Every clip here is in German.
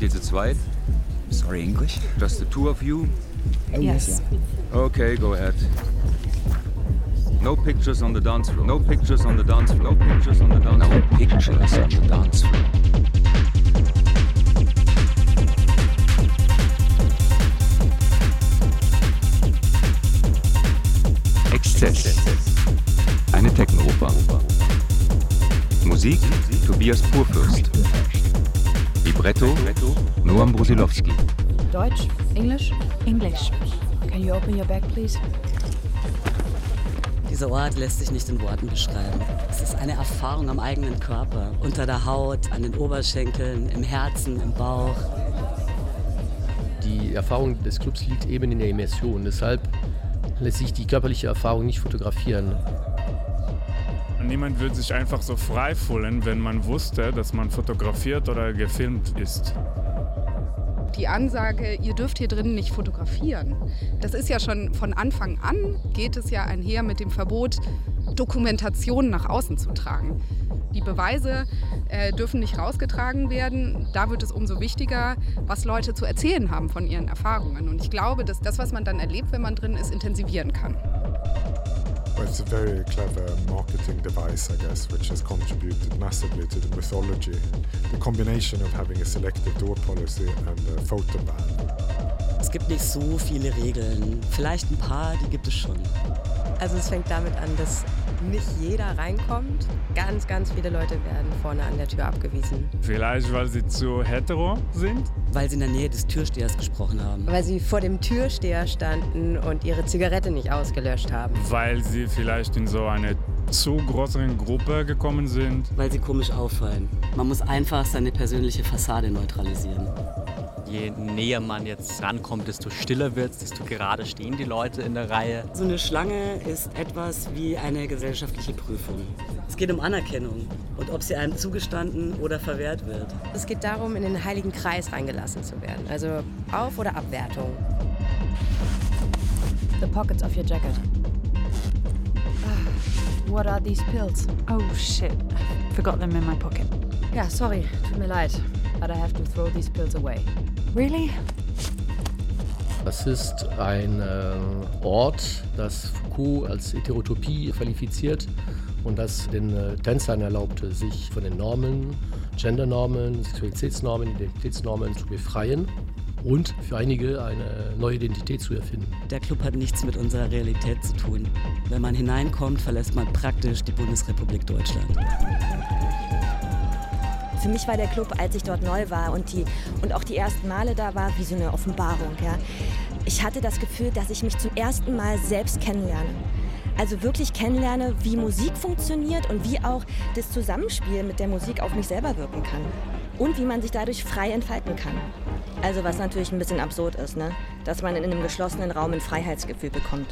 Seid ihr zu zweit? Sorry, English? Just the two of you? Oh, Yes. Okay, go ahead. No pictures on the dance floor. No pictures on the dance floor. No pictures on the dance floor. No pictures on the dance floor. Exzess. Eine Techno-Oper. Musik Tobias Purfürst. Libretto Noam Brusilowski. Deutsch? English? English. Can you open your bag, please? Dieser Ort lässt sich nicht in Worten beschreiben. Es ist eine Erfahrung am eigenen Körper, unter der Haut, an den Oberschenkeln, im Herzen, im Bauch. Die Erfahrung des Clubs liegt eben in der Immersion. Deshalb lässt sich die körperliche Erfahrung nicht fotografieren. Niemand würde sich einfach so frei fühlen, wenn man wusste, dass man fotografiert oder gefilmt ist. Die Ansage, ihr dürft hier drinnen nicht fotografieren, das ist ja schon von Anfang an, geht es ja einher mit dem Verbot, Dokumentation nach außen zu tragen. Die Beweise äh, dürfen nicht rausgetragen werden. Da wird es umso wichtiger, was Leute zu erzählen haben von ihren Erfahrungen. Und ich glaube, dass das, was man dann erlebt, wenn man drin ist, intensivieren kann. Well, it's a very clever marketing device, I guess, which has contributed massively to the mythology. The combination of having a selective door policy and a photo ban. Es gibt nicht so viele Regeln. Vielleicht ein paar, die gibt es schon. Also es fängt damit an, dass nicht jeder reinkommt. Ganz, ganz viele Leute werden vorne an der Tür abgewiesen. Vielleicht, weil sie zu hetero sind? Weil sie in der Nähe des Türstehers gesprochen haben. Weil sie vor dem Türsteher standen und ihre Zigarette nicht ausgelöscht haben. Weil sie vielleicht in so eine zu größeren Gruppe gekommen sind? Weil sie komisch auffallen. Man muss einfach seine persönliche Fassade neutralisieren. Je näher man jetzt rankommt, desto stiller wird es, desto gerade stehen die Leute in der Reihe. So eine Schlange ist etwas wie eine gesellschaftliche Prüfung. Es geht um Anerkennung und ob sie einem zugestanden oder verwehrt wird. Es geht darum, in den heiligen Kreis reingelassen zu werden. Also Auf- oder Abwertung. The pockets of your jacket. Ah, What are these pills? Oh shit. I forgot them in my pocket. Yeah, sorry, tut mir leid, but I have to throw these pills away. Really? Das ist ein äh, Ort, das Foucault als Heterotopie qualifiziert und das den äh, Tänzern erlaubte, sich von den Normen, Gendernormen, Sexualitätsnormen, Identitätsnormen zu befreien und für einige eine neue Identität zu erfinden. Der Club hat nichts mit unserer Realität zu tun. Wenn man hineinkommt, verlässt man praktisch die Bundesrepublik Deutschland. Für mich war der Club, als ich dort neu war und, die, und auch die ersten Male da war, wie so eine Offenbarung. Ja. Ich hatte das Gefühl, dass ich mich zum ersten Mal selbst kennenlerne. Also wirklich kennenlerne, wie Musik funktioniert und wie auch das Zusammenspiel mit der Musik auf mich selber wirken kann. Und wie man sich dadurch frei entfalten kann. Also was natürlich ein bisschen absurd ist, ne? dass man in einem geschlossenen Raum ein Freiheitsgefühl bekommt.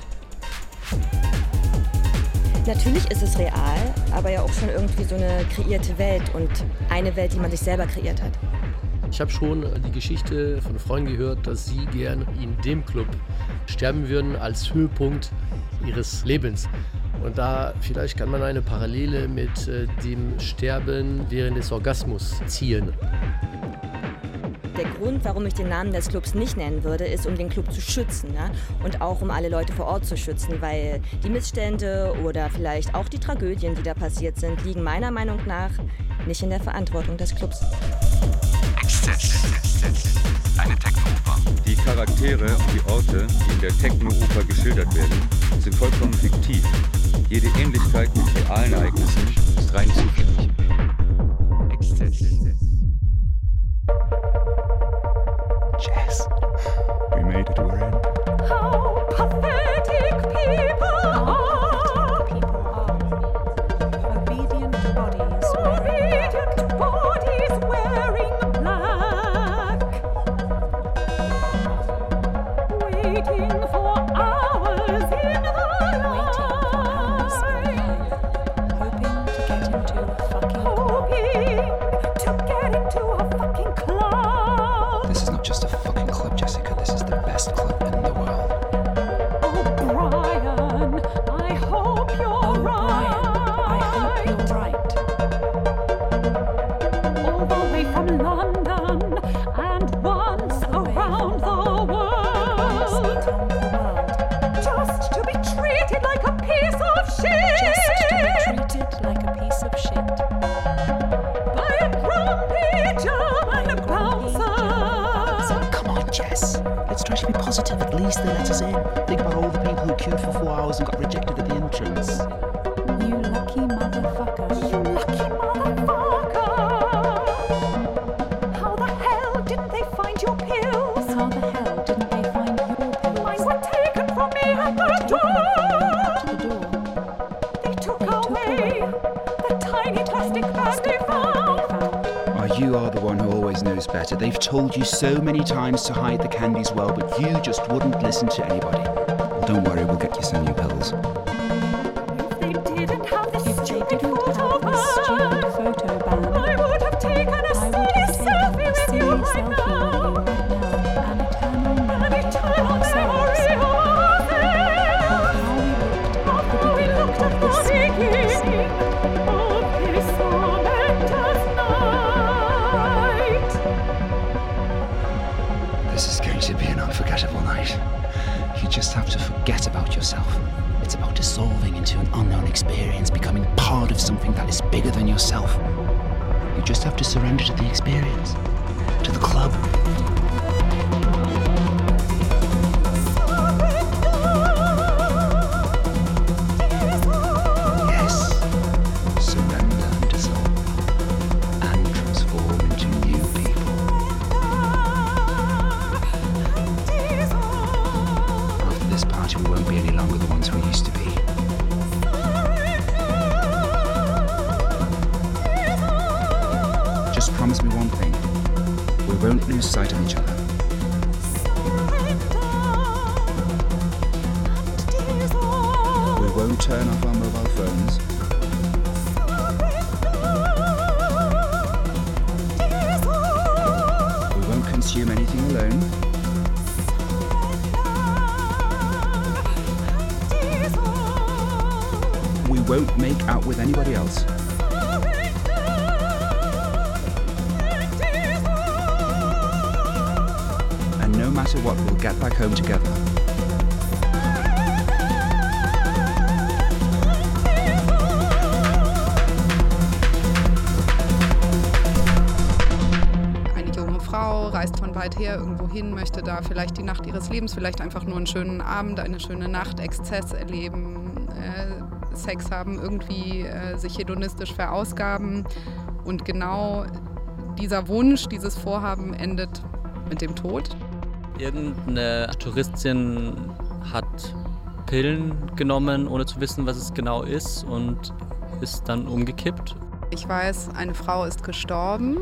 Natürlich ist es real, aber ja auch schon irgendwie so eine kreierte Welt und eine Welt, die man sich selber kreiert hat. Ich habe schon die Geschichte von Freunden gehört, dass sie gern in dem Club sterben würden als Höhepunkt ihres Lebens. Und da vielleicht kann man eine Parallele mit äh, dem Sterben während des Orgasmus ziehen. Der Grund, warum ich den Namen des Clubs nicht nennen würde, ist, um den Club zu schützen ja? und auch um alle Leute vor Ort zu schützen, weil die Missstände oder vielleicht auch die Tragödien, die da passiert sind, liegen meiner Meinung nach nicht in der Verantwortung des Clubs. Eine Techno-Oper. Die Charaktere und die Orte, die in der Techno-Oper geschildert werden, sind vollkommen fiktiv. Jede Ähnlichkeit mit realen Ereignissen ist rein zufällig. Told you so many times to hide the candies well, but you just wouldn't listen to anybody. Well, don't worry, we'll get you some new pills. Something that is bigger than yourself. You just have to surrender to the experience, to the club. Weit her irgendwo hin, möchte da vielleicht die Nacht ihres Lebens, vielleicht einfach nur einen schönen Abend, eine schöne Nacht, Exzess erleben, äh, Sex haben, irgendwie äh, sich hedonistisch verausgaben. Und genau dieser Wunsch, dieses Vorhaben endet mit dem Tod. Irgendeine Touristin hat Pillen genommen, ohne zu wissen, was es genau ist und ist dann umgekippt. Ich weiß, eine Frau ist gestorben.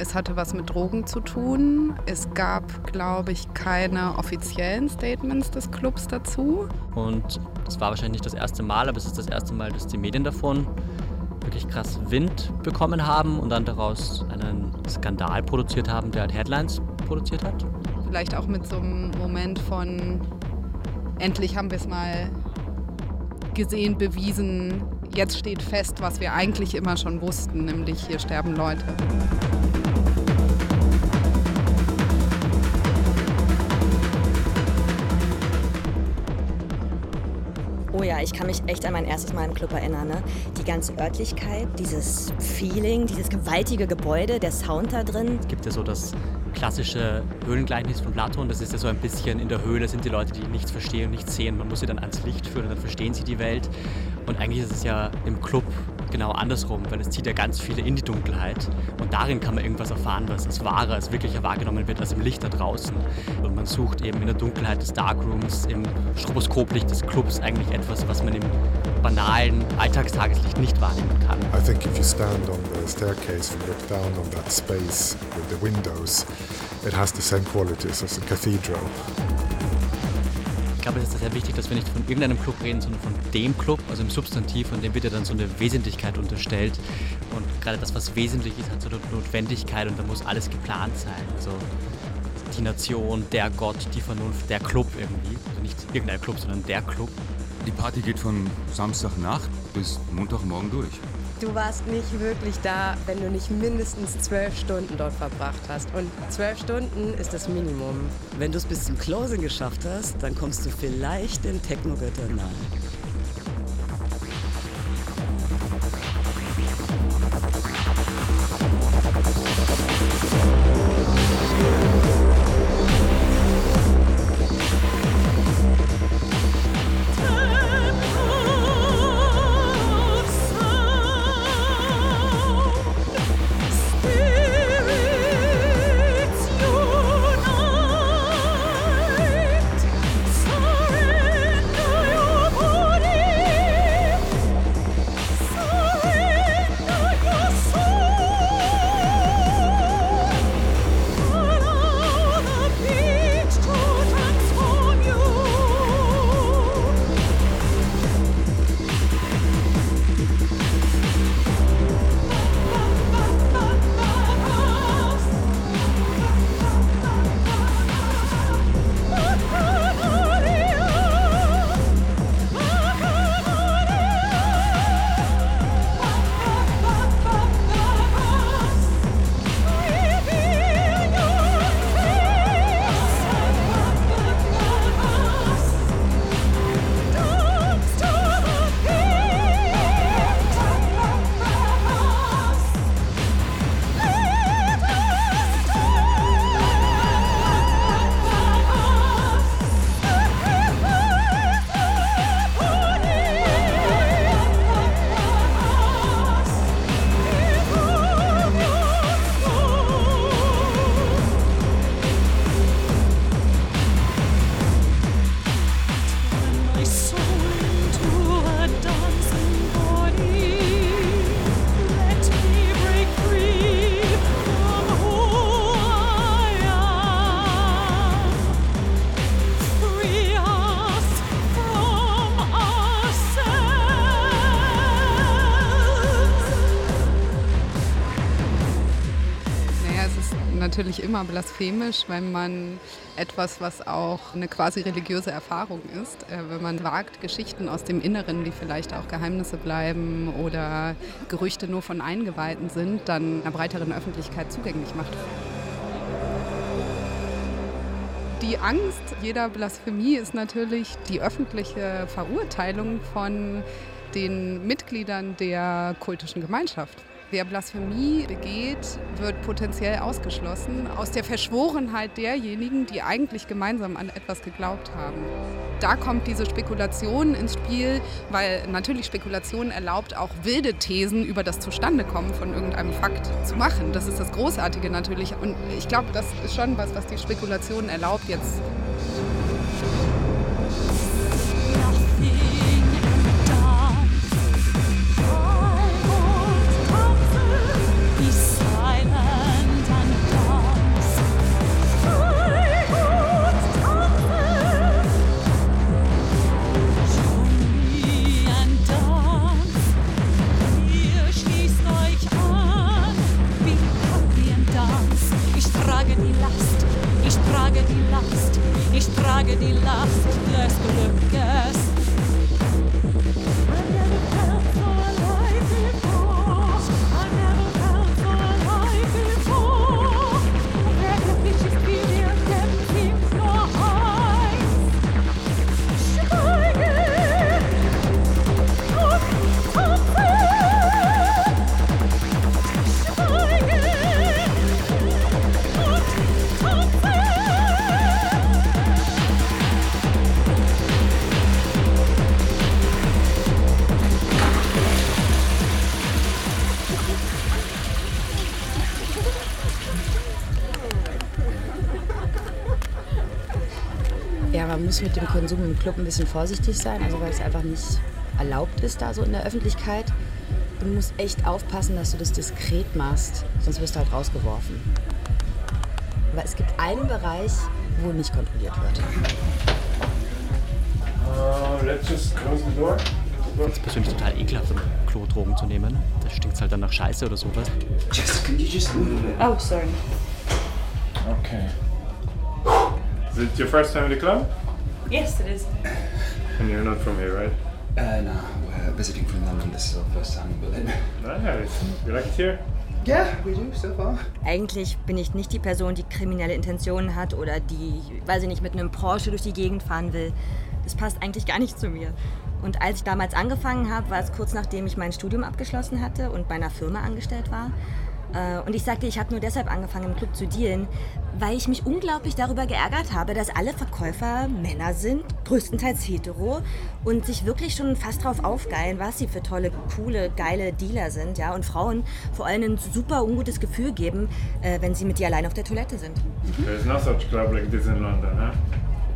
Es hatte was mit Drogen zu tun. Es gab, glaube ich, keine offiziellen Statements des Clubs dazu. Und das war wahrscheinlich nicht das erste Mal, aber es ist das erste Mal, dass die Medien davon wirklich krass Wind bekommen haben und dann daraus einen Skandal produziert haben, der halt Headlines produziert hat. Vielleicht auch mit so einem Moment von, endlich haben wir es mal gesehen, bewiesen. Jetzt steht fest, was wir eigentlich immer schon wussten, nämlich hier sterben Leute. Oh ja, ich kann mich echt an mein erstes Mal im Club erinnern. Ne? Die ganze Örtlichkeit, dieses Feeling, dieses gewaltige Gebäude, der Sound da drin. Es gibt ja so das klassische Höhlengleichnis von Platon. Das ist ja so ein bisschen in der Höhle sind die Leute, die nichts verstehen und nichts sehen. Man muss sie dann ans Licht führen und dann verstehen sie die Welt. Und eigentlich ist es ja im Club genau andersrum, weil es zieht ja ganz viele in die Dunkelheit. Und darin kann man irgendwas erfahren, was als wahrer, als wirklicher wahrgenommen wird, als im Licht da draußen. Und man sucht eben in der Dunkelheit des Darkrooms, im Stroboskoplicht des Clubs eigentlich etwas, was man im banalen Alltagstageslicht nicht wahrnehmen kann. I think if you stand on the staircase and look down on that space with the windows, it has the same qualities as a cathedral. Ich glaube, es ist sehr wichtig, dass wir nicht von irgendeinem Club reden, sondern von dem Club, also im Substantiv, und dem wird ja dann so eine Wesentlichkeit unterstellt. Und gerade das, was wesentlich ist, hat so eine Notwendigkeit und da muss alles geplant sein. Also die Nation, der Gott, die Vernunft, der Club irgendwie. Also nicht irgendein Club, sondern der Club. Die Party geht von Samstagnacht bis Montagmorgen durch. Du warst nicht wirklich da, wenn du nicht mindestens zwölf Stunden dort verbracht hast. Und zwölf Stunden ist das Minimum. Wenn du es bis zum Closing geschafft hast, dann kommst du vielleicht den Technogöttern nahe. Natürlich immer blasphemisch, wenn man etwas, was auch eine quasi religiöse Erfahrung ist, äh, wenn man wagt, Geschichten aus dem Inneren, die vielleicht auch Geheimnisse bleiben oder Gerüchte nur von Eingeweihten sind, dann einer breiteren Öffentlichkeit zugänglich macht. Die Angst jeder Blasphemie ist natürlich die öffentliche Verurteilung von den Mitgliedern der kultischen Gemeinschaft. Wer Blasphemie begeht, wird potenziell ausgeschlossen aus der Verschworenheit derjenigen, die eigentlich gemeinsam an etwas geglaubt haben. Da kommt diese Spekulation ins Spiel, weil natürlich Spekulation erlaubt, auch wilde Thesen über das Zustandekommen von irgendeinem Fakt zu machen. Das ist das Großartige natürlich. Und ich glaube, das ist schon was, was die Spekulation erlaubt, jetzt muss mit dem Konsum im Club ein bisschen vorsichtig sein, also weil es einfach nicht erlaubt ist da so in der Öffentlichkeit. Du musst echt aufpassen, dass du das diskret machst, sonst wirst du halt rausgeworfen. Aber es gibt einen Bereich, wo nicht kontrolliert wird. Uh, let's just close the door. Finde es persönlich total ekelhaft, im Klo Drogen zu nehmen. Da stinkt halt dann nach Scheiße oder sowas. Jess, can you just move a bit? Oh, sorry. Okay. Is it your first time in the club? Yes, it is. And you're not from here, right? Uh, no, we're visiting from London. This is our first time in Berlin. Nice. You like it here? Yeah, we do so far. Eigentlich bin ich nicht die Person, die kriminelle Intentionen hat oder die, weiß ich nicht, mit einem Porsche durch die Gegend fahren will. Das passt eigentlich gar nicht zu mir. Und als ich damals angefangen habe, war es kurz nachdem ich mein Studium abgeschlossen hatte und bei einer Firma angestellt war. Äh, und ich sagte, ich habe nur deshalb angefangen, im Club zu dealen, weil ich mich unglaublich darüber geärgert habe, dass alle Verkäufer Männer sind, größtenteils hetero, und sich wirklich schon fast drauf aufgeilen, was sie für tolle, coole, geile Dealer sind, ja, und Frauen vor allem ein super ungutes Gefühl geben, äh, wenn sie mit dir allein auf der Toilette sind. There's no such club like this in London, huh?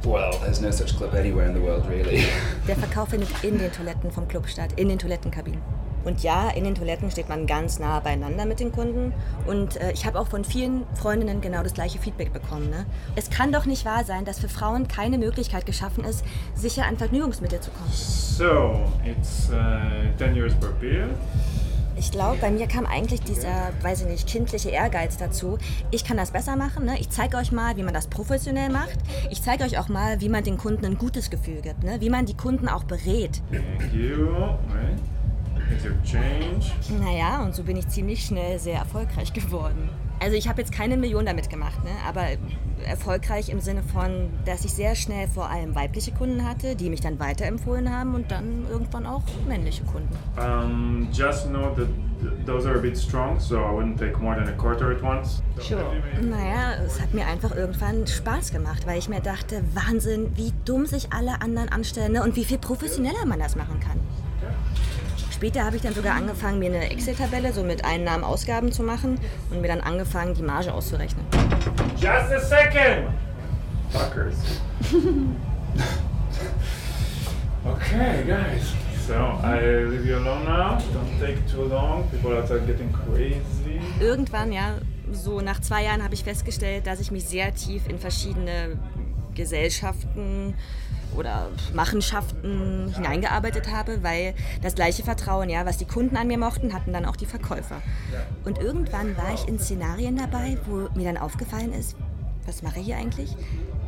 Well, there's no such club anywhere in the world, really. Der Verkauf findet in den Toiletten vom Club statt, in den Toilettenkabinen. Und ja, in den Toiletten steht man ganz nah beieinander mit den Kunden. Und äh, ich habe auch von vielen Freundinnen genau das gleiche Feedback bekommen. Ne? Es kann doch nicht wahr sein, dass für Frauen keine Möglichkeit geschaffen ist, sicher an Vergnügungsmittel zu kommen. So, it's uh, 10 years per beer. Ich glaube, bei mir kam eigentlich dieser, weiß ich nicht, kindliche Ehrgeiz dazu. Ich kann das besser machen. Ne? Ich zeige euch mal, wie man das professionell macht. Ich zeige euch auch mal, wie man den Kunden ein gutes Gefühl gibt. Ne? Wie man die Kunden auch berät. Thank you. Right. Naja, und so bin ich ziemlich schnell sehr erfolgreich geworden. Also ich habe jetzt keine Million damit gemacht, ne? aber erfolgreich im Sinne von, dass ich sehr schnell vor allem weibliche Kunden hatte, die mich dann weiterempfohlen haben und dann irgendwann auch männliche Kunden. Um, just know that those are a bit strong, so I wouldn't take more than a quarter at once. Sure. Naja, es hat mir einfach irgendwann Spaß gemacht, weil ich mir dachte, Wahnsinn, wie dumm sich alle anderen anstellen ne? und wie viel professioneller man das machen kann. Später habe ich dann sogar angefangen, mir eine Excel-Tabelle so mit Einnahmen, Ausgaben zu machen und mir dann angefangen, die Marge auszurechnen. Just a second! Fuckers. okay, guys. So, I leave you alone now. Don't take too long. People outside getting crazy. Irgendwann, ja, so nach zwei Jahren habe ich festgestellt, dass ich mich sehr tief in verschiedene Gesellschaften oder Machenschaften hineingearbeitet habe, weil das gleiche Vertrauen, ja, was die Kunden an mir mochten, hatten dann auch die Verkäufer. Und irgendwann war ich in Szenarien dabei, wo mir dann aufgefallen ist, was mache ich hier eigentlich?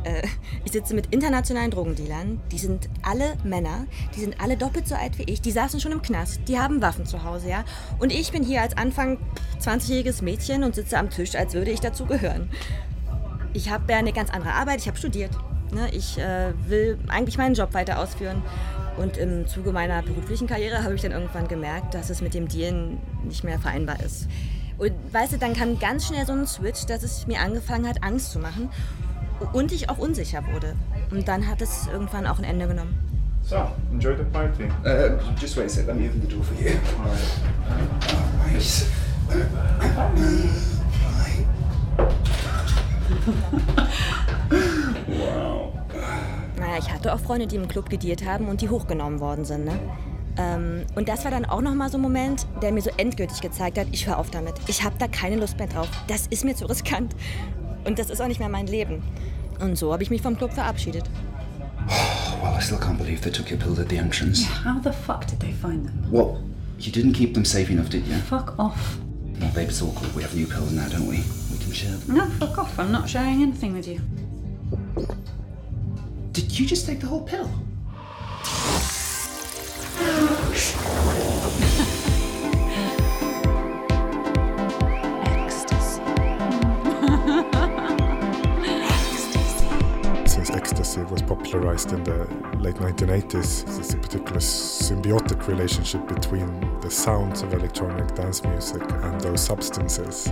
Äh, ich sitze mit internationalen Drogendealern, die sind alle Männer, die sind alle doppelt so alt wie ich, die saßen schon im Knast, die haben Waffen zu Hause, ja. Und ich bin hier als Anfang 20-jähriges Mädchen und sitze am Tisch, als würde ich dazu gehören. Ich habe eine ganz andere Arbeit, ich habe studiert. Ne? Ich äh, will eigentlich meinen Job weiter ausführen. Und im Zuge meiner beruflichen Karriere habe ich dann irgendwann gemerkt, dass es mit dem Dealen nicht mehr vereinbar ist. Und weißt du, dann kam ganz schnell so ein Switch, dass es mir angefangen hat, Angst zu machen. Und ich auch unsicher wurde. Und dann hat es irgendwann auch ein Ende genommen. So, enjoy the party. Uh, just wait a sec, let me open the door for you. Alright. Nice. wow. Naja, ich hatte auch Freunde, die im Club gedealt haben und die hochgenommen worden sind. Ne? Ähm, und das war dann auch nochmal so ein Moment, der mir so endgültig gezeigt hat, ich höre auf damit. Ich habe da keine Lust mehr drauf. Das ist mir zu riskant. Und das ist auch nicht mehr mein Leben. Und so habe ich mich vom Club verabschiedet. Well, I still can't believe they took your pills at the entrance. How the fuck did they find them? Well, you didn't keep them safe enough, did you? Fuck off. Well, babe, it's awkward. We have new pills now, don't we? We can share them. No, fuck off. I'm not sharing anything with you. Did you just take the whole pill? Since ecstasy was popularized in the late 1980s, there's a particular symbiotic relationship between the sounds of electronic dance music and those substances.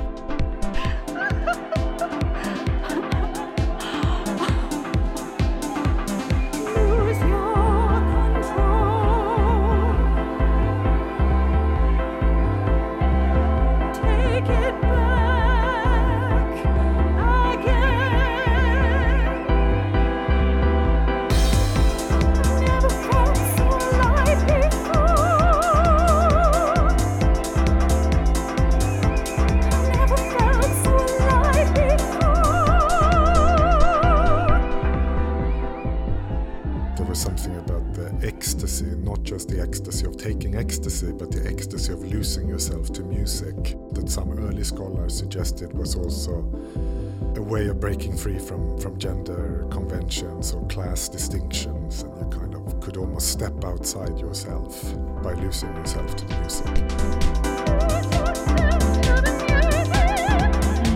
Free from, from gender conventions or class distinctions, and you kind of could almost step outside yourself by losing yourself to the music.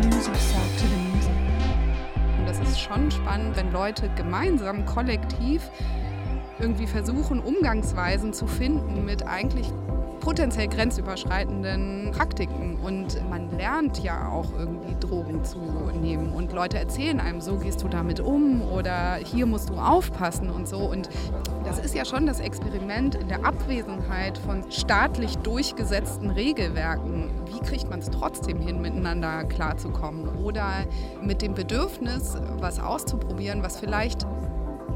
Lose yourself to the music. Und das ist schon spannend, wenn Leute gemeinsam, kollektiv irgendwie versuchen, Umgangsweisen zu finden mit eigentlich potenziell grenzüberschreitenden Praktiken. Und man lernt ja auch irgendwie Drogen zu nehmen. Und Leute erzählen einem, so gehst du damit um oder hier musst du aufpassen und so. Und das ist ja schon das Experiment in der Abwesenheit von staatlich durchgesetzten Regelwerken. Wie kriegt man es trotzdem hin, miteinander klarzukommen? Oder mit dem Bedürfnis, was auszuprobieren, was vielleicht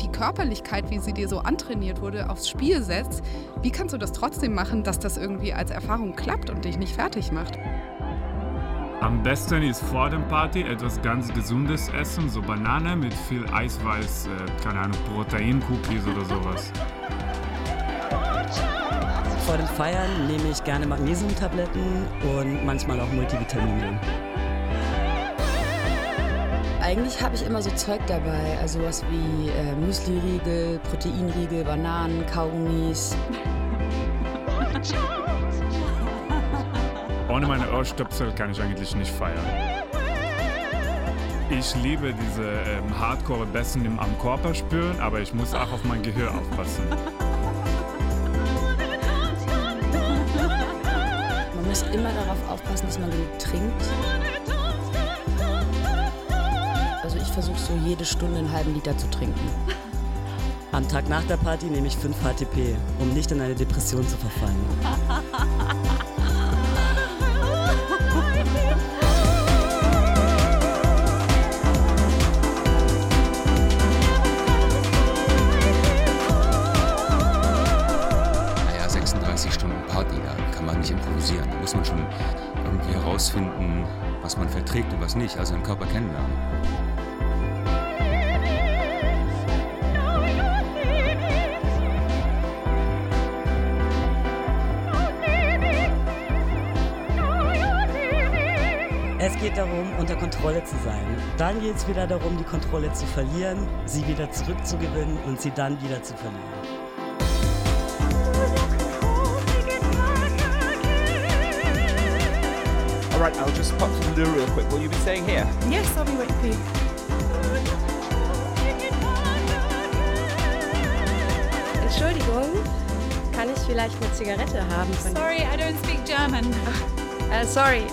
die Körperlichkeit, wie sie dir so antrainiert wurde, aufs Spiel setzt, wie kannst du das trotzdem machen, dass das irgendwie als Erfahrung klappt und dich nicht fertig macht? Am besten ist vor dem Party etwas ganz Gesundes essen, so Banane mit viel Eiweiß, äh, keine Ahnung, Protein-Cookies oder sowas. Vor dem Feiern nehme ich gerne Magnesiumtabletten und manchmal auch Multivitamine. Eigentlich habe ich immer so Zeug dabei, also sowas wie äh, Müsli-Riegel, Proteinriegel, Bananen, Kaugummis. Ohne meine Ohrstöpsel kann ich eigentlich nicht feiern. Ich liebe diese ähm, Hardcore-Bessen im- am Körper spüren, aber ich muss auch auf mein Gehör aufpassen. Man muss immer darauf aufpassen, dass man genug trinkt. Ich versuche so jede Stunde einen halben Liter zu trinken. Am Tag nach der Party nehme ich 5 HTP, um nicht in eine Depression zu verfallen. Naja, 36 Stunden Party, da kann man nicht improvisieren. Da muss man schon irgendwie herausfinden, was man verträgt und was nicht, also den Körper kennenlernen. Kontrolle zu sein. Dann geht es wieder darum, die Kontrolle zu verlieren, sie wieder zurückzugewinnen und sie dann wieder zu verlieren. All right, I'll just pop to the loo real quick. Will you be staying here? Yes, I'll be waiting for you. Entschuldigung, kann ich vielleicht eine Zigarette haben von Sorry, I don't speak German. Uh, sorry,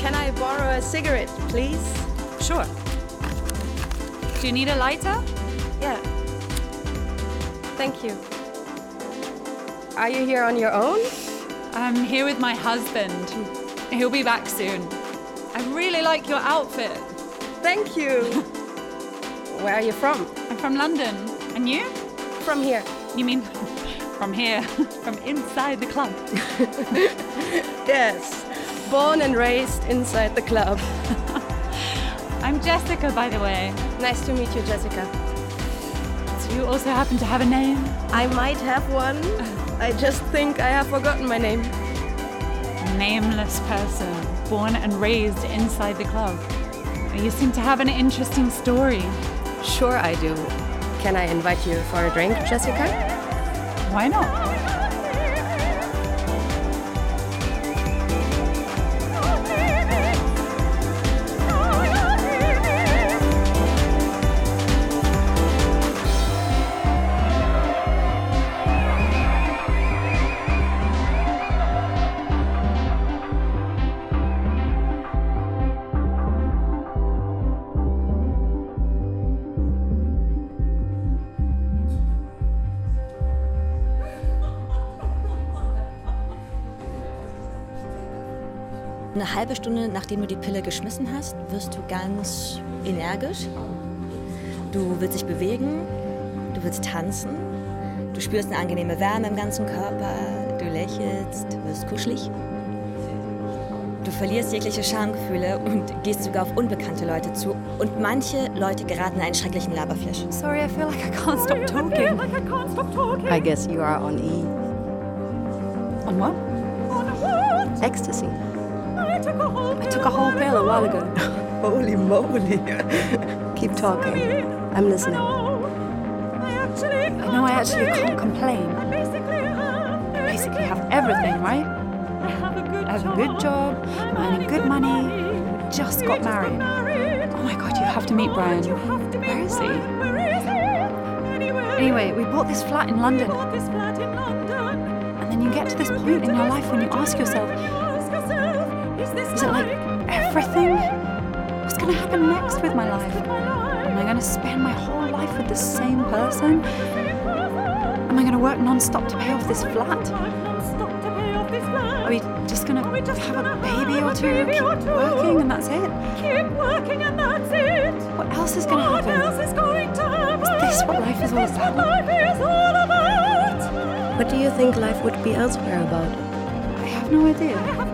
can I borrow a cigarette, please? Sure. Do you need a lighter? Yeah. Thank you. Are you here on your own? I'm here with my husband. He'll be back soon. I really like your outfit. Thank you. Where are you from? I'm from London. And you? From here. You mean from here? from inside the club? Yes. Born and raised inside the club. I'm Jessica, by the way. Nice to meet you, Jessica. Do you also happen to have a name? I might have one. I just think I have forgotten my name. Nameless person, born and raised inside the club. You seem to have an interesting story. Sure, I do. Can I invite you for a drink, Jessica? Why not? Eine halbe Stunde nachdem du die Pille geschmissen hast, wirst du ganz energisch. Du willst dich bewegen, du willst tanzen, du spürst eine angenehme Wärme im ganzen Körper, du lächelst, wirst kuschelig. Du verlierst jegliche Schamgefühle und gehst sogar auf unbekannte Leute zu. Und manche Leute geraten in einen schrecklichen Laberflash. Sorry, I feel like I can't stop talking. I guess you are on E. On what? Ecstasy. Took a whole pill a while ago. Holy moly. Keep talking. I'm listening. I know I actually can't complain. I basically have everything, right? I have a good job, I'm earning good money, just got married. Oh my god, you have to meet Brian. Where is he? Anyway, we bought this flat in London. And then you get to this point in your life when you ask yourself, What's gonna happen next with my life? Am I gonna spend my whole life with the same person? Am I gonna work non-stop to pay off this flat? Are we just gonna have a baby or two, keep working and that's it? Keep working and that's it. What else is gonna happen? What else is going to happen? Is this what life is all about? Life is all about. What do you think life would be elsewhere about? I have no idea.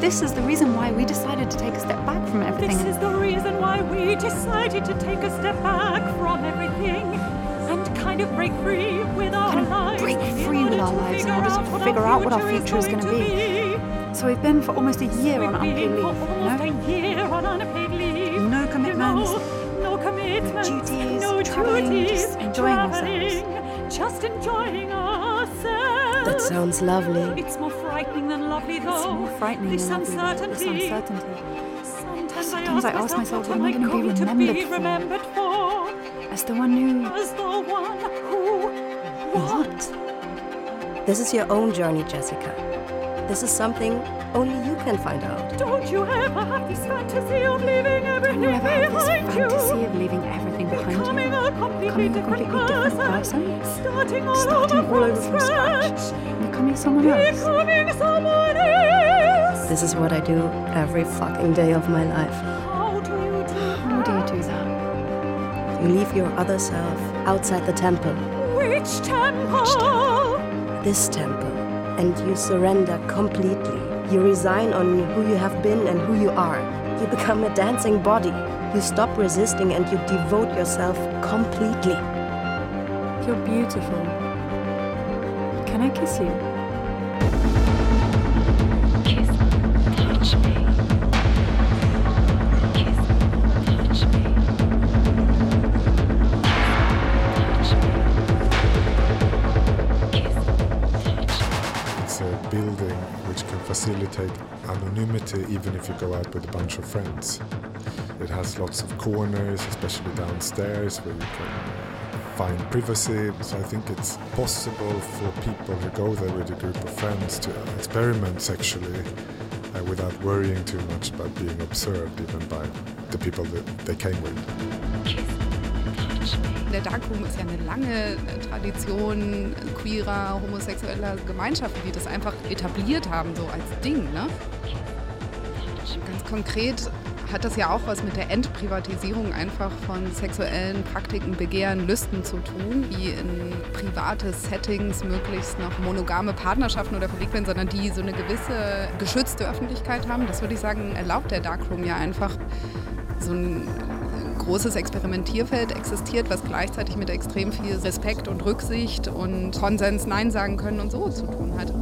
This is the reason why we decided to take a step back from everything. This is the reason why we decided to take a step back from everything and kind of break free with our kind of lives. break free with our lives in order to figure out what our future is going to be. So we've been for almost a year on unpaid leave. Almost You a year on unpaid leave. No commitments. No commitments. duties, No traveling, duties. just enjoying ourselves. Just enjoying ourselves. That sounds lovely. It's more frightening this than lovely, though, uncertainty. This uncertainty. Sometimes, Sometimes I ask myself, what am I going going to be to remembered be for? remembered for? As the one who. As the one who. What? This is your own journey, Jessica. This is something only you can find out. Don't you ever have this fantasy of leaving I everything never have this behind you? fantasy of leaving everything behind Becoming you. a completely, Becoming a different, completely different person. person. Starting all Starting over all over from from scratch. scratch. Becoming someone else. Becoming someone else. This is what I do every fucking day of my life. How do you do How do you do that? You leave your other self outside the temple, Which temple? this temple, and you surrender completely. You resign on who you have been and who you are. You become a dancing body. You stop resisting and you devote yourself completely. You're beautiful. Can I kiss you? Facilitate anonymity even if you go out with a bunch of friends. It has lots of corners, especially downstairs, where you can find privacy. So I think it's possible for people who go there with a group of friends to experiment sexually uh, without worrying too much about being observed, even by the people that they came with. Der Darkroom ist ja eine lange Tradition queerer, homosexueller Gemeinschaften, die das einfach etabliert haben, so als Ding. Ne? Ganz konkret hat das ja auch was mit der Entprivatisierung einfach von sexuellen Praktiken, Begehren, Lüsten zu tun, wie in private Settings möglichst noch monogame Partnerschaften oder werden, sondern die so eine gewisse geschützte Öffentlichkeit haben. Das würde ich sagen, erlaubt der Darkroom ja einfach so ein großes Experimentierfeld existiert, was gleichzeitig mit extrem viel Respekt und Rücksicht und Konsens Nein sagen können und so zu tun hat.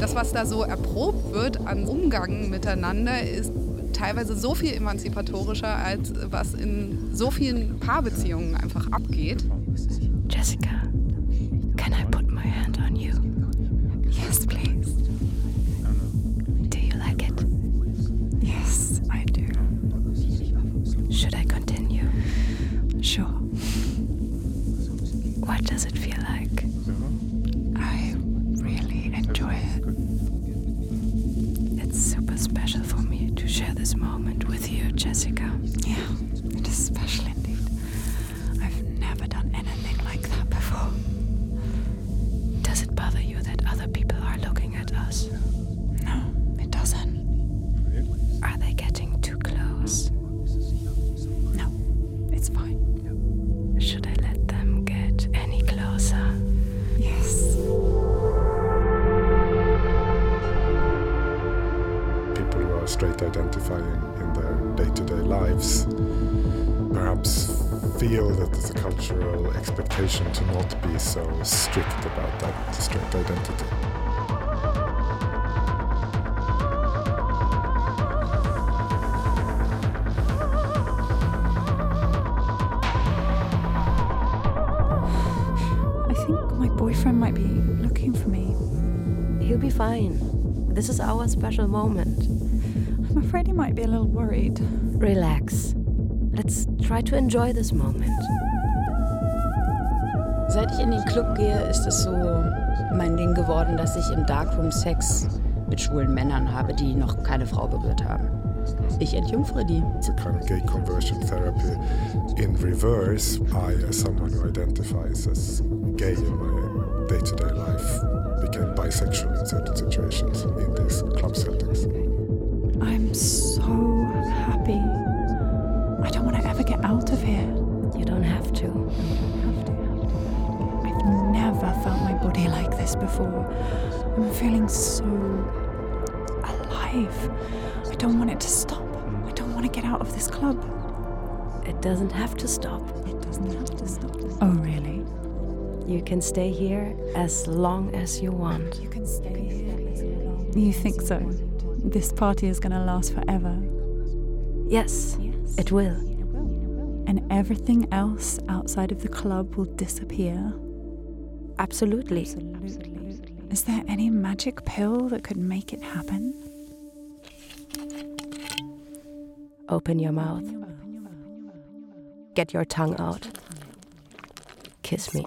Das, was da so erprobt wird an Umgang miteinander, ist teilweise so viel emanzipatorischer, als was in so vielen Paarbeziehungen einfach abgeht. Jessica, What does it feel like? I really enjoy it. It's super special for me to share this moment with you, Jessica. Yeah, fine. This is our special moment. I'm afraid he might be a little worried. Relax. Let's try to enjoy this moment. Seit ich in den Club gehe, ist es so mein Ding geworden, dass ich im Darkroom Sex mit schwulen Männern habe, die noch keine Frau berührt haben. Ich entjungfere die. It's a kind of gay conversion therapy. In reverse, I, as someone who identifies as gay in my day to day life, became bisexual in certain situations in these club settings. I'm so happy. I don't want to ever get out of here. You don't have to. I've never felt my body like this before. I'm feeling so alive. I don't want it to stop. I don't want to get out of this club. It doesn't have to stop. It doesn't have to stop. Oh, really? You can stay here as long as you want. You can stay here. You think so? This party is going to last forever. Yes, it will. And everything else outside of the club will disappear. Absolutely. Is there any magic pill that could make it happen? Open your mouth. Get your tongue out. Kiss me.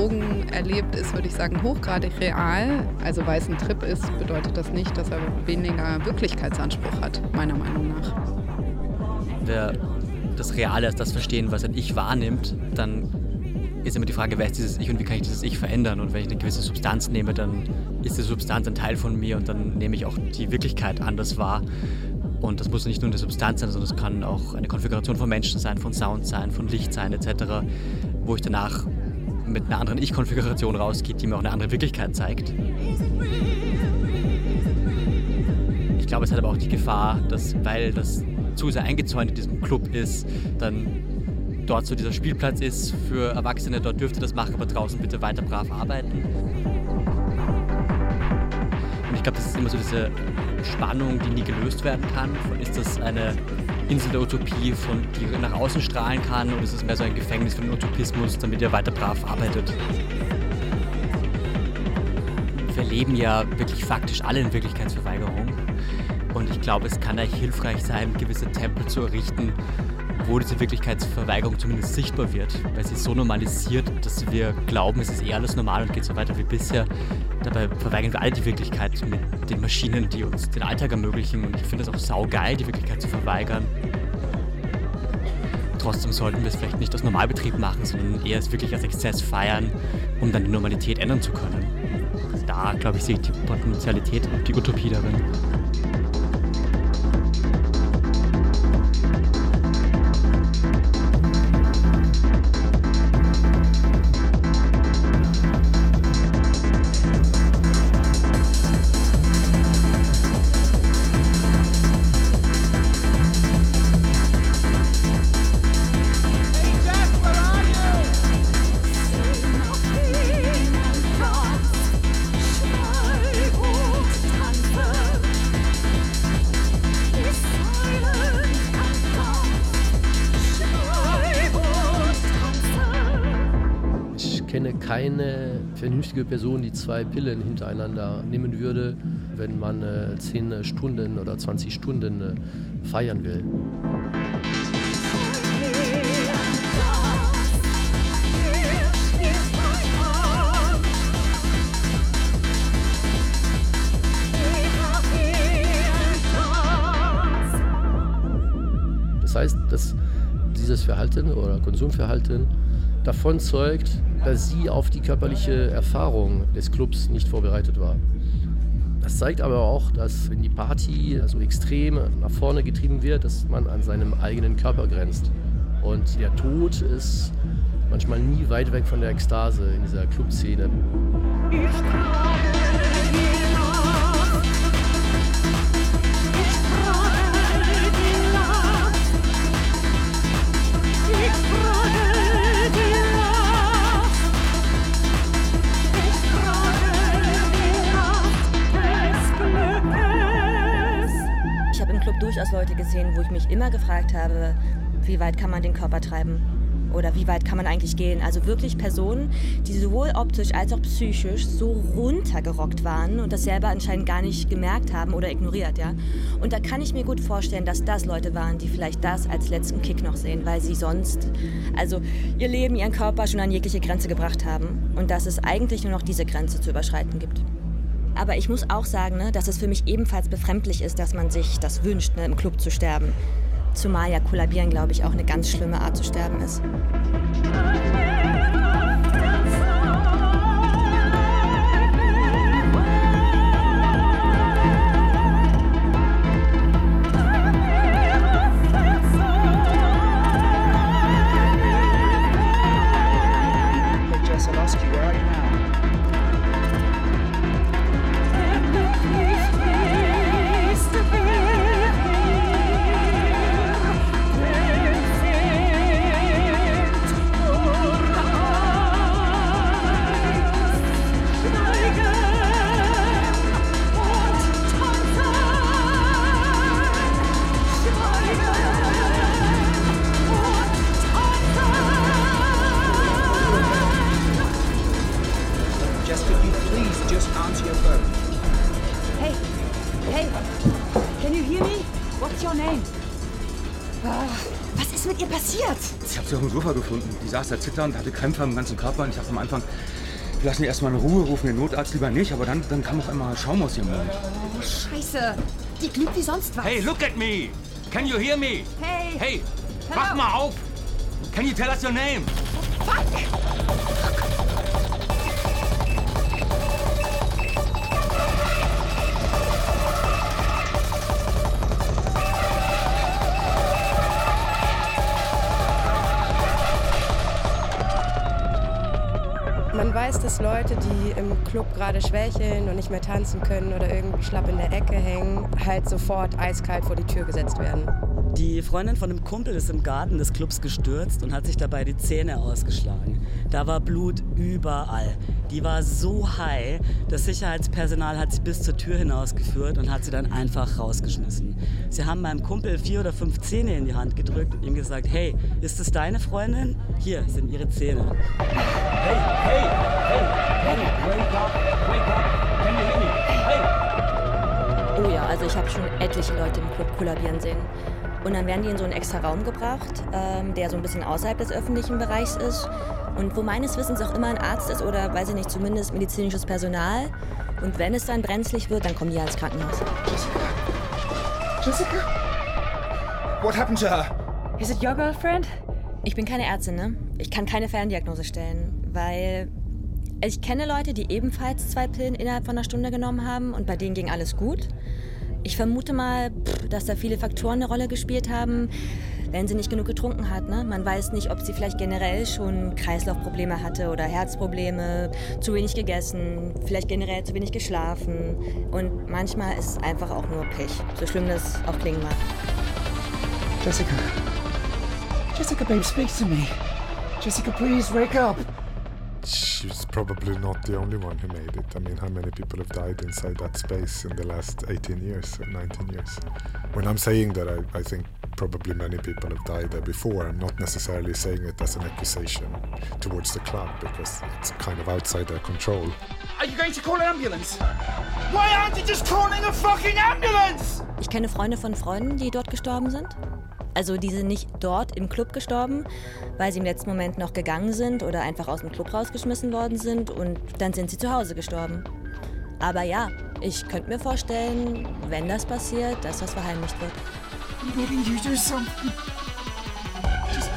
Drogen erlebt, ist, würde ich sagen, hochgradig real. Also weil es ein Trip ist, bedeutet das nicht, dass er weniger Wirklichkeitsanspruch hat, meiner Meinung nach. Der das Reale als das verstehen, was ein Ich wahrnimmt, dann ist immer die Frage, wer ist dieses Ich und wie kann ich dieses Ich verändern? Und wenn ich eine gewisse Substanz nehme, dann ist die Substanz ein Teil von mir und dann nehme ich auch die Wirklichkeit anders wahr. Und das muss nicht nur eine Substanz sein, sondern es kann auch eine Konfiguration von Menschen sein, von Sound sein, von Licht sein etc., wo ich danach mit einer anderen Ich-Konfiguration rausgehe, die mir auch eine andere Wirklichkeit zeigt. Ich glaube, es hat aber auch die Gefahr, dass, weil das zu sehr eingezäunt in diesem Club ist, dann dort so dieser Spielplatz ist für Erwachsene, dort dürft ihr das machen, aber draußen bitte weiter brav arbeiten. Und ich glaube, das ist immer so diese Spannung, die nie gelöst werden kann. Ist das eine Insel der Utopie, von, die nach außen strahlen kann, oder ist es mehr so ein Gefängnis für den Utopismus, damit ihr weiter brav arbeitet? Wir leben ja wirklich faktisch alle in Wirklichkeitsverweigerung. Und ich glaube, es kann eigentlich hilfreich sein, gewisse Tempel zu errichten, wo diese Wirklichkeitsverweigerung zumindest sichtbar wird, weil sie so normalisiert, dass wir glauben, es ist eh alles normal und geht so weiter wie bisher. Dabei verweigern wir alle die Wirklichkeit mit den Maschinen, die uns den Alltag ermöglichen und ich finde es auch saugeil, die Wirklichkeit zu verweigern. Trotzdem sollten wir es vielleicht nicht als Normalbetrieb machen, sondern eher es wirklich als Exzess feiern, um dann die Normalität ändern zu können. Da, glaube ich, sehe ich die Potenzialität und die Utopie darin. Vernünftige Person, die zwei Pillen hintereinander nehmen würde, wenn man äh, 10 Stunden oder 20 Stunden äh, feiern will. Das heißt, dass dieses Verhalten oder Konsumverhalten davon zeugt, dass sie auf die körperliche Erfahrung des Clubs nicht vorbereitet war. Das zeigt aber auch, dass wenn die Party so extrem nach vorne getrieben wird, dass man an seinem eigenen Körper grenzt. Und der Tod ist manchmal nie weit weg von der Ekstase in dieser Clubszene. Ich gesehen, wo ich mich immer gefragt habe, wie weit kann man den Körper treiben? Oder wie weit kann man eigentlich gehen? Also wirklich Personen, die sowohl optisch als auch psychisch so runtergerockt waren und das selber anscheinend gar nicht gemerkt haben oder ignoriert, ja. Und da kann ich mir gut vorstellen, dass das Leute waren, die vielleicht das als letzten Kick noch sehen, weil sie sonst, also ihr Leben, ihren Körper schon an jegliche Grenze gebracht haben und dass es eigentlich nur noch diese Grenze zu überschreiten gibt. Aber ich muss auch sagen, ne, dass es für mich ebenfalls befremdlich ist, dass man sich das wünscht, ne, im Club zu sterben. Zumal ja kollabieren, glaube ich, auch eine ganz schlimme Art zu sterben ist. Your name? Ah, was ist mit ihr passiert? Ich habe sie auf dem Sofa gefunden. Die saß da zitternd, hatte Krämpfe am ganzen Körper und ich dachte am Anfang, wir lassen die erstmal in Ruhe, rufen den Notarzt lieber nicht, aber dann, dann kam auch immer Schaum aus ihrem Mund. Oh, scheiße. Die glüht wie sonst was. Hey, look at me! Can you hear me? Hey. Hey, Wach mal auf! Can you tell us your name? Man weiß, dass Leute, die im Club gerade schwächeln und nicht mehr tanzen können oder irgendwie schlapp in der Ecke hängen, halt sofort eiskalt vor die Tür gesetzt werden. Die Freundin von einem Kumpel ist im Garten des Clubs gestürzt und hat sich dabei die Zähne ausgeschlagen. Da war Blut überall. Die war so high, das Sicherheitspersonal hat sie bis zur Tür hinausgeführt und hat sie dann einfach rausgeschmissen. Sie haben meinem Kumpel vier oder fünf Zähne in die Hand gedrückt und ihm gesagt, hey, ist das deine Freundin? Hier sind ihre Zähne. Hey, hey, hey, hey, wake up, wake up. Can you hear me? Hey! Oh ja, also ich habe schon etliche Leute im Club kollabieren sehen. Und dann werden die in so einen extra Raum gebracht, ähm, der so ein bisschen außerhalb des öffentlichen Bereichs ist. Und wo meines Wissens auch immer ein Arzt ist oder, weiß ich nicht, zumindest medizinisches Personal. Und wenn es dann brenzlig wird, dann kommen die ja ins Krankenhaus. Jessica? What happened to her? Is it your girlfriend? Ich bin keine Ärztin, ne? Ich kann keine Ferndiagnose stellen, weil ich kenne Leute, die ebenfalls zwei Pillen innerhalb von einer Stunde genommen haben und bei denen ging alles gut. Ich vermute mal, dass da viele Faktoren eine Rolle gespielt haben, wenn sie nicht genug getrunken hat. Ne? Man weiß nicht, ob sie vielleicht generell schon Kreislaufprobleme hatte oder Herzprobleme, zu wenig gegessen, vielleicht generell zu wenig geschlafen. Und manchmal ist es einfach auch nur Pech, so schlimm das auch klingen mag. Jessica. Jessica, babe, speak to me. Jessica, please wake up. She's probably not the only one who made it. I mean, how many people have died inside that space in the last 18 years 19 years? When I'm saying that, I, I think probably many people have died there before. I'm not necessarily saying it as an accusation towards the club because it's kind of outside their control. Are you going to call an ambulance? Why aren't you just calling a fucking ambulance? Ich kenne Freunde von Freunden, die dort gestorben sind. Also die sind nicht dort im Club gestorben, weil sie im letzten Moment noch gegangen sind oder einfach aus dem Club rausgeschmissen worden sind und dann sind sie zu Hause gestorben. Aber ja, ich könnte mir vorstellen, wenn das passiert, dass das verheimlicht wird. Begging you, do something. Just,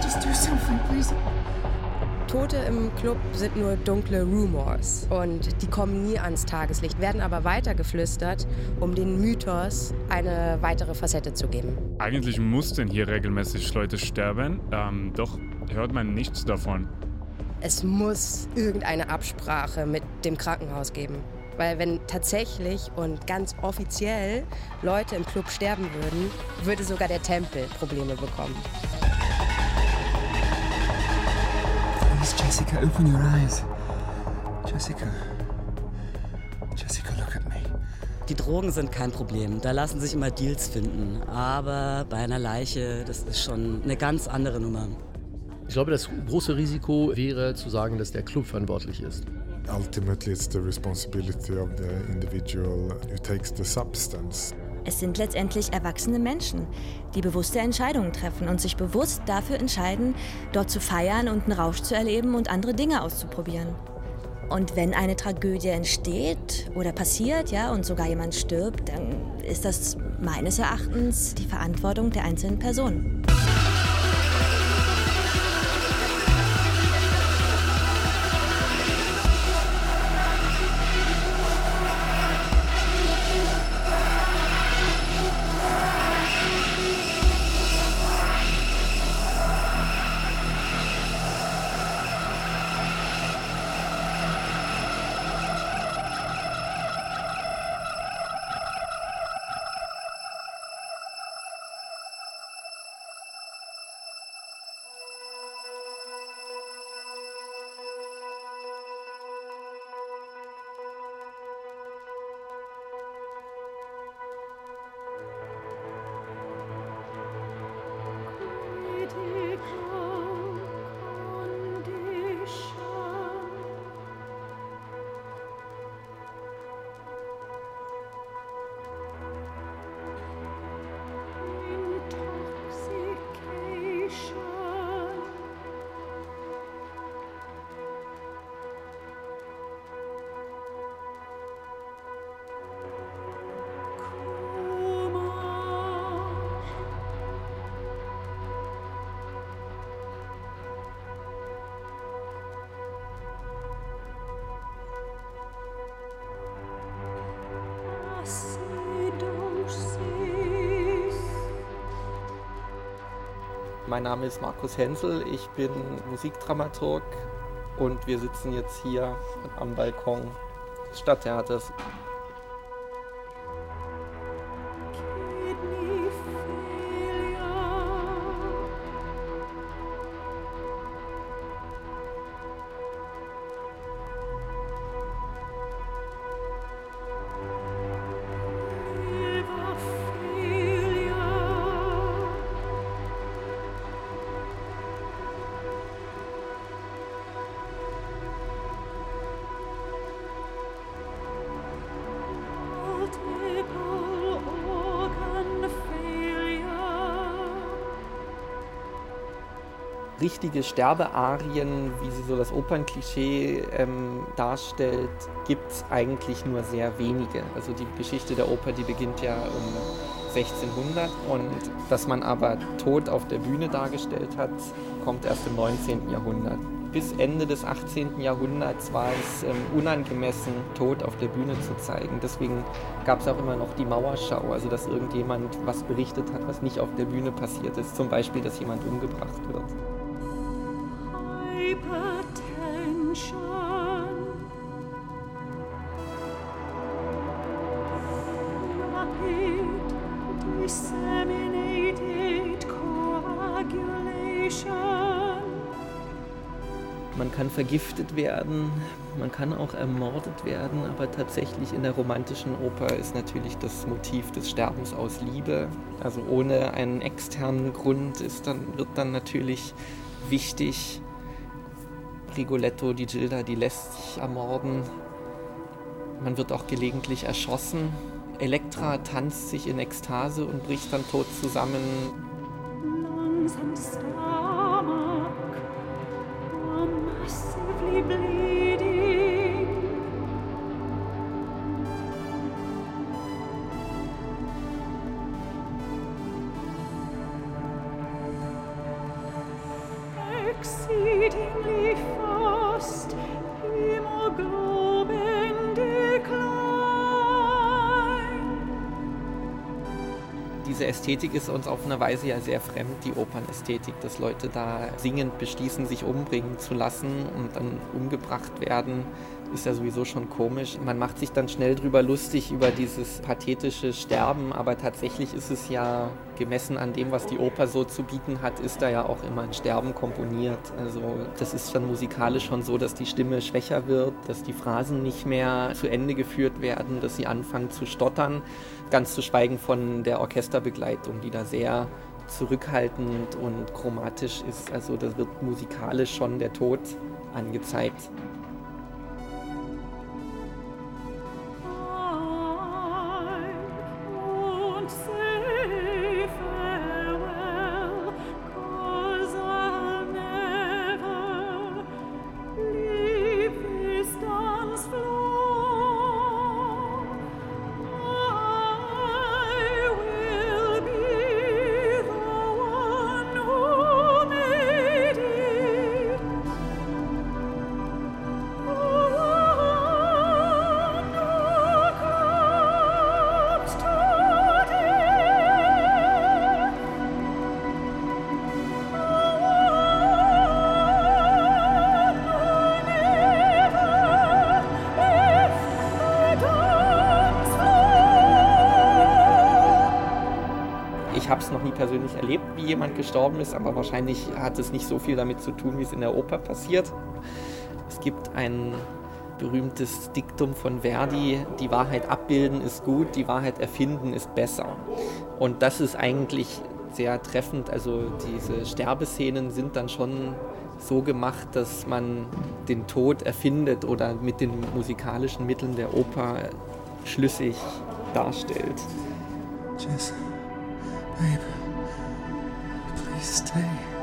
just do something, please. Tote im Club sind nur dunkle Rumors und die kommen nie ans Tageslicht, werden aber weitergeflüstert, um den Mythos eine weitere Facette zu geben. Eigentlich mussten hier regelmäßig Leute sterben, ähm, doch hört man nichts davon. Es muss irgendeine Absprache mit dem Krankenhaus geben. Weil wenn tatsächlich und ganz offiziell Leute im Club sterben würden, würde sogar der Tempel Probleme bekommen. Please, Jessica, open your eyes. Jessica. Jessica, look at me. Die Drogen sind kein Problem, da lassen sich immer Deals finden. Aber bei einer Leiche, das ist schon eine ganz andere Nummer. Ich glaube, das große Risiko wäre zu sagen, dass der Club verantwortlich ist. Ultimately, it's the responsibility of the individual who takes the substance. Es sind letztendlich erwachsene Menschen, die bewusste Entscheidungen treffen und sich bewusst dafür entscheiden, dort zu feiern und einen Rausch zu erleben und andere Dinge auszuprobieren. Und wenn eine Tragödie entsteht oder passiert, ja, und sogar jemand stirbt, dann ist das meines Erachtens die Verantwortung der einzelnen Person. Mein Name ist Markus Hensel, ich bin Musikdramaturg und wir sitzen jetzt hier am Balkon des Stadttheaters. Richtige Sterbearien, wie sie so das Opernklischee ähm, darstellt, gibt es eigentlich nur sehr wenige. Also die Geschichte der Oper, die beginnt ja um 1600 und dass man aber Tod auf der Bühne dargestellt hat, kommt erst im 19. Jahrhundert. Bis Ende des 18. Jahrhunderts war es ähm, unangemessen, Tod auf der Bühne zu zeigen. Deswegen gab es auch immer noch die Mauerschau, also dass irgendjemand was berichtet hat, was nicht auf der Bühne passiert ist. Zum Beispiel, dass jemand umgebracht wird. Man kann vergiftet werden, man kann auch ermordet werden, aber tatsächlich in der romantischen Oper ist natürlich das Motiv des Sterbens aus Liebe. Also ohne einen externen Grund ist dann, wird dann natürlich wichtig, Rigoletto, die Gilda, die lässt sich ermorden. Man wird auch gelegentlich erschossen. Elektra tanzt sich in Ekstase und bricht dann tot zusammen. Lungs Ästhetik ist uns auf eine Weise ja sehr fremd, die Opernästhetik, dass Leute da singend beschließen, sich umbringen zu lassen und dann umgebracht werden, ist ja sowieso schon komisch. Man macht sich dann schnell drüber lustig über dieses pathetische Sterben, aber tatsächlich ist es ja gemessen an dem, was die Oper so zu bieten hat, ist da ja auch immer ein Sterben komponiert. Also das ist dann musikalisch schon so, dass die Stimme schwächer wird, dass die Phrasen nicht mehr zu Ende geführt werden, dass sie anfangen zu stottern. Ganz zu schweigen von der Orchesterbegleitung, die da sehr zurückhaltend und chromatisch ist. Also da wird musikalisch schon der Tod angezeigt. Persönlich erlebt, wie jemand gestorben ist, aber wahrscheinlich hat es nicht so viel damit zu tun, wie es in der Oper passiert. Es gibt ein berühmtes Diktum von Verdi, die Wahrheit abbilden ist gut, die Wahrheit erfinden ist besser. Und das ist eigentlich sehr treffend. Also diese Sterbeszenen sind dann schon so gemacht, dass man den Tod erfindet oder mit den musikalischen Mitteln der Oper schlüssig darstellt. Jess, babe, please stay.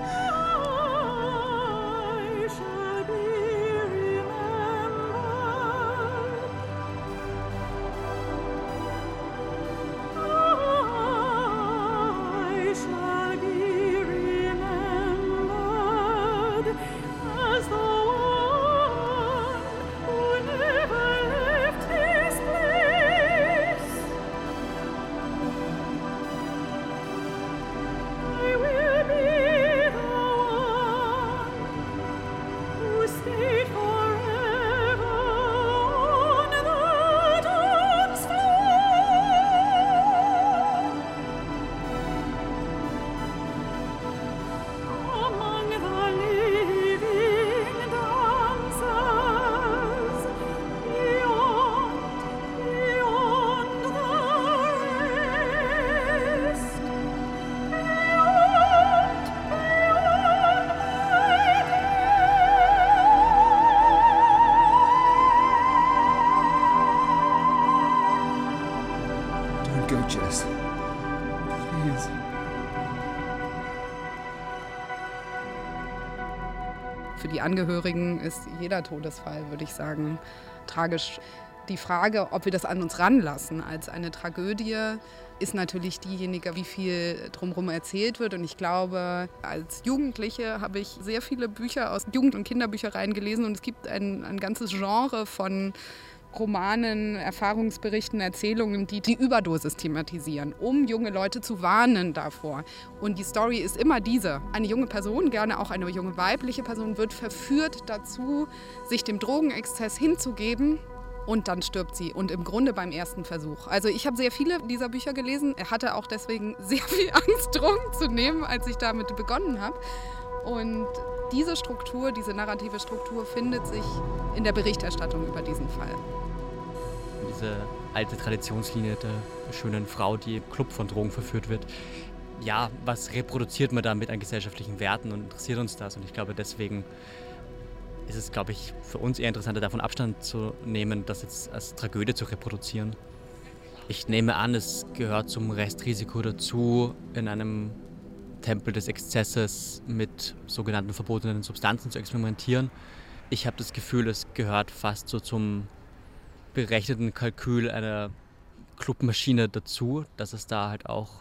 Angehörigen ist jeder Todesfall, würde ich sagen, tragisch. Die Frage, ob wir das an uns ranlassen als eine Tragödie, ist natürlich diejenige, wie viel drumherum erzählt wird. Und ich glaube, als Jugendliche habe ich sehr viele Bücher aus Jugend- und Kinderbüchereien gelesen und es gibt ein, ein ganzes Genre von Romanen, Erfahrungsberichten, Erzählungen, die die Überdosis thematisieren, um junge Leute zu warnen davor. Und die Story ist immer diese. Eine junge Person, gerne auch eine junge weibliche Person, wird verführt dazu, sich dem Drogenexzess hinzugeben und dann stirbt sie. Und im Grunde beim ersten Versuch. Also ich habe sehr viele dieser Bücher gelesen. Er hatte auch deswegen sehr viel Angst, Drogen zu nehmen, als ich damit begonnen habe. Und diese Struktur, diese narrative Struktur findet sich in der Berichterstattung über diesen Fall. Diese alte Traditionslinie der schönen Frau, die im Club von Drogen verführt wird. Ja, was reproduziert man damit an gesellschaftlichen Werten und interessiert uns das? Und ich glaube, deswegen ist es, glaube ich, für uns eher interessanter, davon Abstand zu nehmen, das jetzt als Tragödie zu reproduzieren. Ich nehme an, es gehört zum Restrisiko dazu, in einem Tempel des Exzesses mit sogenannten verbotenen Substanzen zu experimentieren. Ich habe das Gefühl, es gehört fast so zum berechneten Kalkül einer Clubmaschine dazu, dass es da halt auch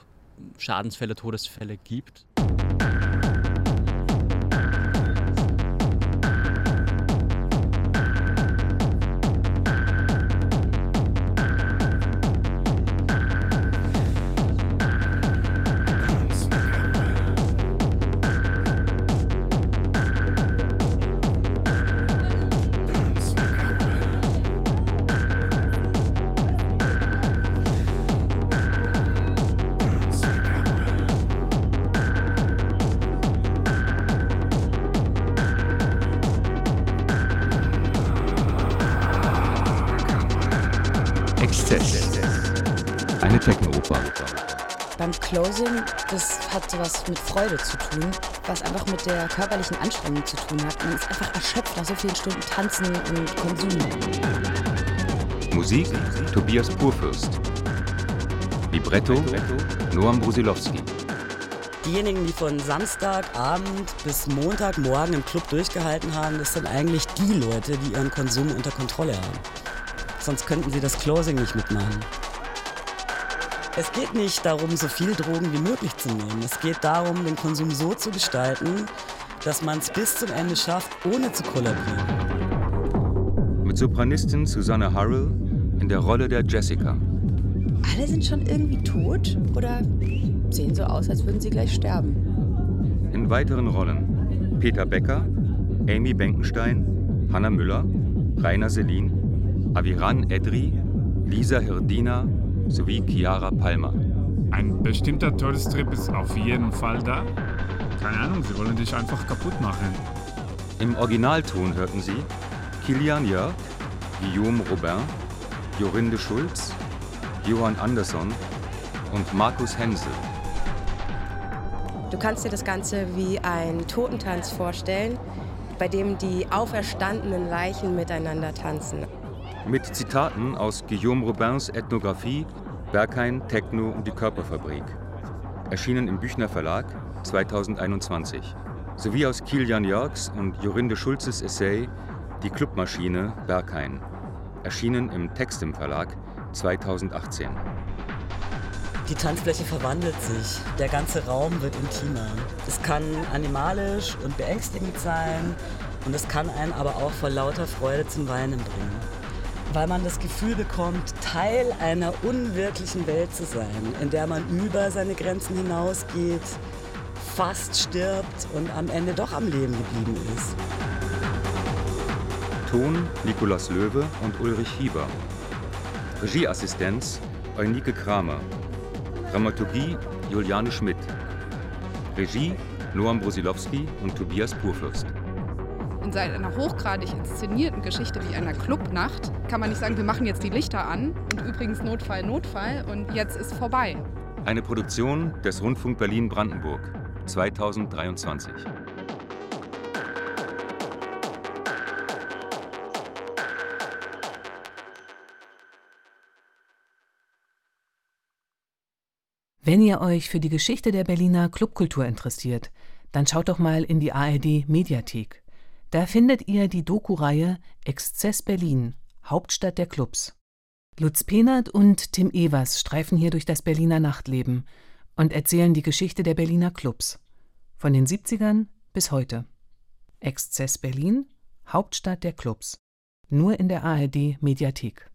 Schadensfälle, Todesfälle gibt. Exzess. Eine Techno-Oper. Beim Closing, das hat sowas mit Freude zu tun, was einfach mit der körperlichen Anstrengung zu tun hat. Man ist einfach erschöpft nach so vielen Stunden Tanzen und Konsum. Musik Tobias Purfürst. Libretto Noam Brusilowski. Diejenigen, die von Samstagabend bis Montagmorgen im Club durchgehalten haben, das sind eigentlich die Leute, die ihren Konsum unter Kontrolle haben. Sonst könnten sie das Closing nicht mitmachen. Es geht nicht darum, so viel Drogen wie möglich zu nehmen. Es geht darum, den Konsum so zu gestalten, dass man es bis zum Ende schafft, ohne zu kollabieren. Mit Sopranistin Susanne Harrell in der Rolle der Jessica. Alle sind schon irgendwie tot oder sehen so aus, als würden sie gleich sterben. In weiteren Rollen Peter Becker, Amy Benkenstein, Hanna Müller, Rainer Selin, Aviran Edri, Lisa Hirdina sowie Chiara Palmer. Ein bestimmter Todestrip ist auf jeden Fall da. Keine Ahnung, sie wollen dich einfach kaputt machen. Im Originalton hörten Sie Kilian Jörg, Guillaume Robin, Jorinde Schulz, Johann Andersson und Markus Hensel. Du kannst dir das Ganze wie ein Totentanz vorstellen, bei dem die auferstandenen Leichen miteinander tanzen. Mit Zitaten aus Guillaume Robins Ethnographie Berghain, Techno und die Körperfabrik. Erschienen im Büchner Verlag 2021. Sowie aus Kilian Jörgs und Jorinde Schulzes Essay Die Clubmaschine Berghain. Erschienen im Textim Verlag 2018. Die Tanzfläche verwandelt sich, der ganze Raum wird intimer. Es kann animalisch und beängstigend sein und es kann einen aber auch vor lauter Freude zum Weinen bringen. Weil man das Gefühl bekommt, Teil einer unwirklichen Welt zu sein, in der man über seine Grenzen hinausgeht, fast stirbt und am Ende doch am Leben geblieben ist. Ton Nikolaus Löwe und Ulrich Hieber. Regieassistenz Eunike Kramer. Dramaturgie Juliane Schmidt. Regie Noam Brusilowski und Tobias Purfürst. In einer hochgradig inszenierten Geschichte wie einer Clubnacht kann man nicht sagen, wir machen jetzt die Lichter an und übrigens Notfall, Notfall und jetzt ist vorbei. Eine Produktion des Rundfunk Berlin-Brandenburg 2023. Wenn ihr euch für die Geschichte der Berliner Clubkultur interessiert, dann schaut doch mal in die ARD Mediathek. Da findet ihr die Doku-Reihe Exzess Berlin, Hauptstadt der Clubs. Lutz Penert und Tim Evers streifen hier durch das Berliner Nachtleben und erzählen die Geschichte der Berliner Clubs. Von den 70ern bis heute. Exzess Berlin, Hauptstadt der Clubs. Nur in der ARD Mediathek.